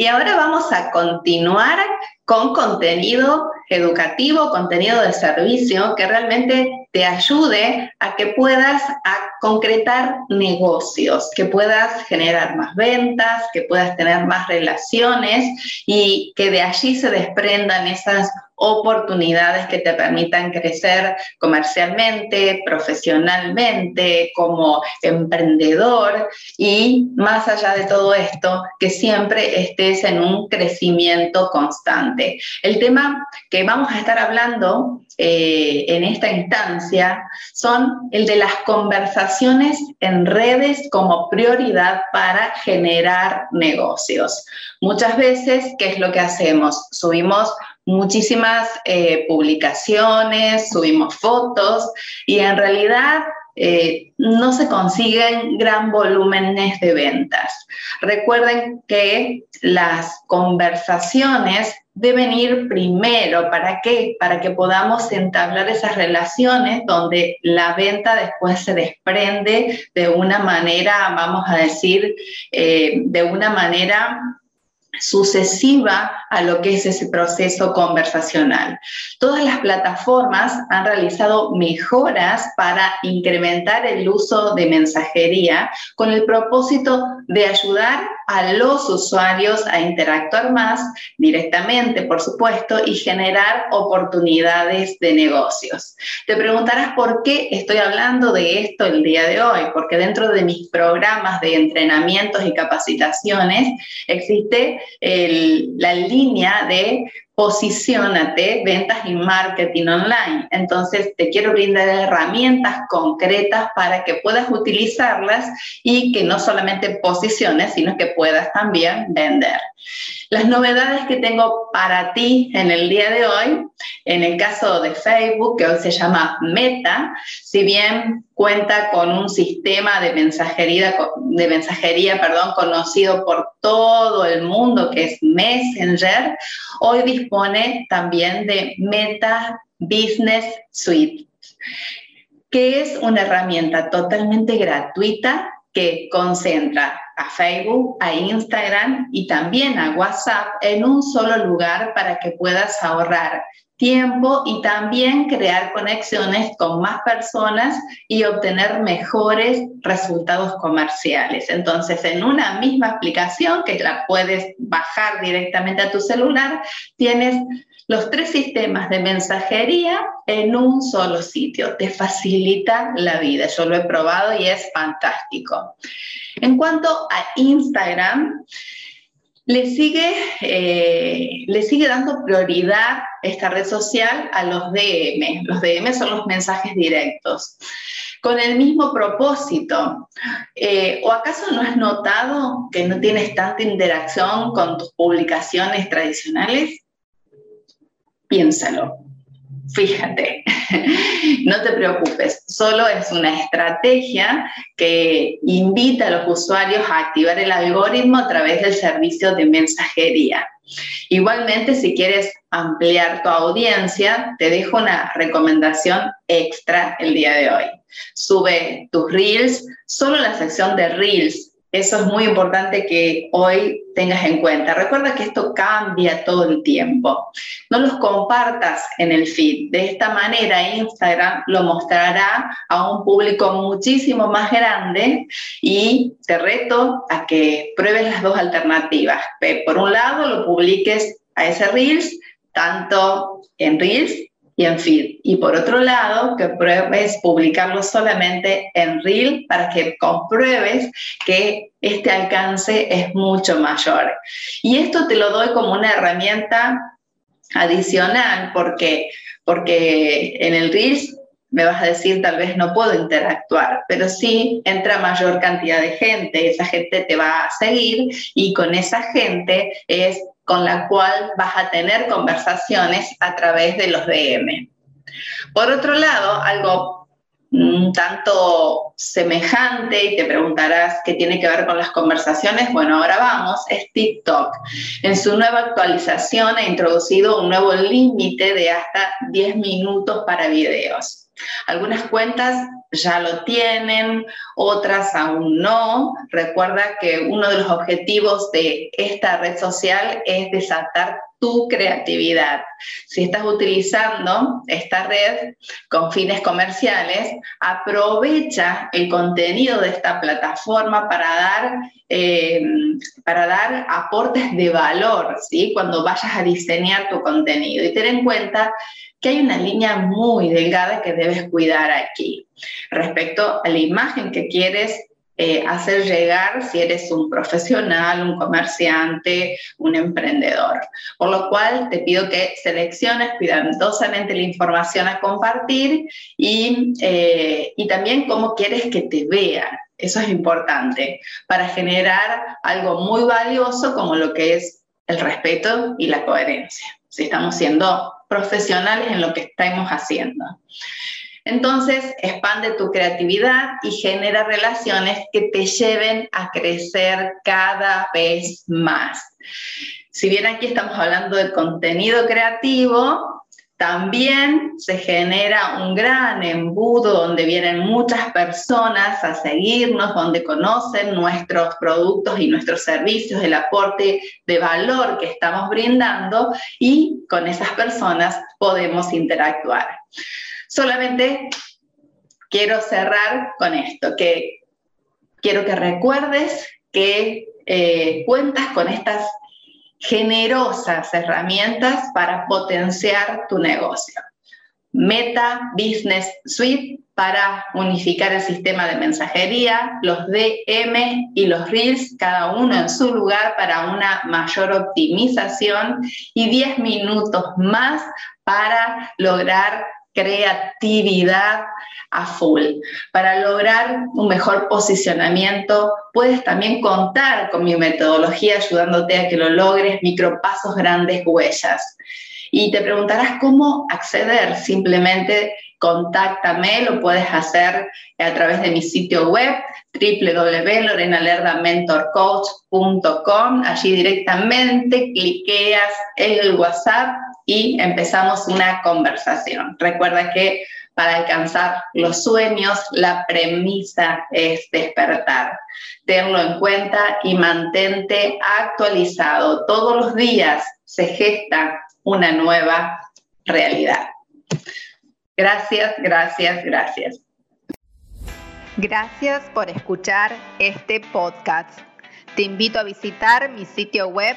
Y ahora vamos a continuar con contenido educativo, contenido de servicio que realmente te ayude a que puedas a concretar negocios, que puedas generar más ventas, que puedas tener más relaciones y que de allí se desprendan esas oportunidades que te permitan crecer comercialmente, profesionalmente, como emprendedor y más allá de todo esto, que siempre estés en un crecimiento constante. El tema que vamos a estar hablando eh, en esta instancia son el de las conversaciones en redes como prioridad para generar negocios. Muchas veces, ¿qué es lo que hacemos? Subimos muchísimas eh, publicaciones, subimos fotos y en realidad eh, no se consiguen gran volúmenes de ventas. Recuerden que las conversaciones deben ir primero. ¿Para qué? Para que podamos entablar esas relaciones donde la venta después se desprende de una manera, vamos a decir, eh, de una manera sucesiva a lo que es ese proceso conversacional. Todas las plataformas han realizado mejoras para incrementar el uso de mensajería con el propósito de ayudar a los usuarios a interactuar más directamente, por supuesto, y generar oportunidades de negocios. Te preguntarás por qué estoy hablando de esto el día de hoy, porque dentro de mis programas de entrenamientos y capacitaciones existe la línea de posicionate, ventas y marketing online. Entonces, te quiero brindar herramientas concretas para que puedas utilizarlas y que no solamente posiciones, sino que puedas también vender. Las novedades que tengo para ti en el día de hoy, en el caso de Facebook, que hoy se llama Meta, si bien cuenta con un sistema de mensajería, de mensajería perdón, conocido por todo el mundo, que es Messenger, hoy también de Meta Business Suite, que es una herramienta totalmente gratuita que concentra a Facebook, a Instagram y también a WhatsApp en un solo lugar para que puedas ahorrar tiempo y también crear conexiones con más personas y obtener mejores resultados comerciales. Entonces, en una misma aplicación que la puedes bajar directamente a tu celular, tienes los tres sistemas de mensajería en un solo sitio. Te facilita la vida. Yo lo he probado y es fantástico. En cuanto a Instagram, le sigue, eh, le sigue dando prioridad esta red social a los DM. Los DM son los mensajes directos. Con el mismo propósito. Eh, ¿O acaso no has notado que no tienes tanta interacción con tus publicaciones tradicionales? Piénsalo. Fíjate, no te preocupes, solo es una estrategia que invita a los usuarios a activar el algoritmo a través del servicio de mensajería. Igualmente, si quieres ampliar tu audiencia, te dejo una recomendación extra el día de hoy. Sube tus reels solo la sección de reels eso es muy importante que hoy tengas en cuenta. Recuerda que esto cambia todo el tiempo. No los compartas en el feed. De esta manera Instagram lo mostrará a un público muchísimo más grande y te reto a que pruebes las dos alternativas. Por un lado, lo publiques a ese Reels, tanto en Reels y en. Y por otro lado, que pruebes publicarlo solamente en Reel para que compruebes que este alcance es mucho mayor. Y esto te lo doy como una herramienta adicional porque, porque en el Reels me vas a decir, tal vez no puedo interactuar, pero sí entra mayor cantidad de gente, esa gente te va a seguir y con esa gente es con la cual vas a tener conversaciones a través de los DM. Por otro lado, algo un tanto semejante y te preguntarás qué tiene que ver con las conversaciones. Bueno, ahora vamos, es TikTok. En su nueva actualización ha introducido un nuevo límite de hasta 10 minutos para videos. Algunas cuentas ya lo tienen, otras aún no. Recuerda que uno de los objetivos de esta red social es desatar tu creatividad. Si estás utilizando esta red con fines comerciales, aprovecha el contenido de esta plataforma para dar, eh, para dar aportes de valor ¿sí? cuando vayas a diseñar tu contenido. Y ten en cuenta que hay una línea muy delgada que debes cuidar aquí respecto a la imagen que quieres eh, hacer llegar si eres un profesional, un comerciante, un emprendedor. Por lo cual te pido que selecciones cuidadosamente la información a compartir y, eh, y también cómo quieres que te vean. Eso es importante para generar algo muy valioso como lo que es el respeto y la coherencia. Si estamos siendo profesionales en lo que estamos haciendo. Entonces, expande tu creatividad y genera relaciones que te lleven a crecer cada vez más. Si bien aquí estamos hablando de contenido creativo, también se genera un gran embudo donde vienen muchas personas a seguirnos, donde conocen nuestros productos y nuestros servicios, el aporte de valor que estamos brindando y con esas personas podemos interactuar. Solamente quiero cerrar con esto, que quiero que recuerdes que eh, cuentas con estas generosas herramientas para potenciar tu negocio. Meta Business Suite para unificar el sistema de mensajería, los DM y los Reels, cada uno en su lugar para una mayor optimización y 10 minutos más para lograr creatividad a full. Para lograr un mejor posicionamiento, puedes también contar con mi metodología ayudándote a que lo logres, micropasos, grandes huellas. Y te preguntarás cómo acceder. Simplemente contáctame, lo puedes hacer a través de mi sitio web www.lorenalerdamentorcoach.com. Allí directamente cliqueas el WhatsApp y empezamos una conversación. Recuerda que para alcanzar los sueños, la premisa es despertar. Tenlo en cuenta y mantente actualizado. Todos los días se gesta una nueva realidad. Gracias, gracias, gracias. Gracias por escuchar este podcast. Te invito a visitar mi sitio web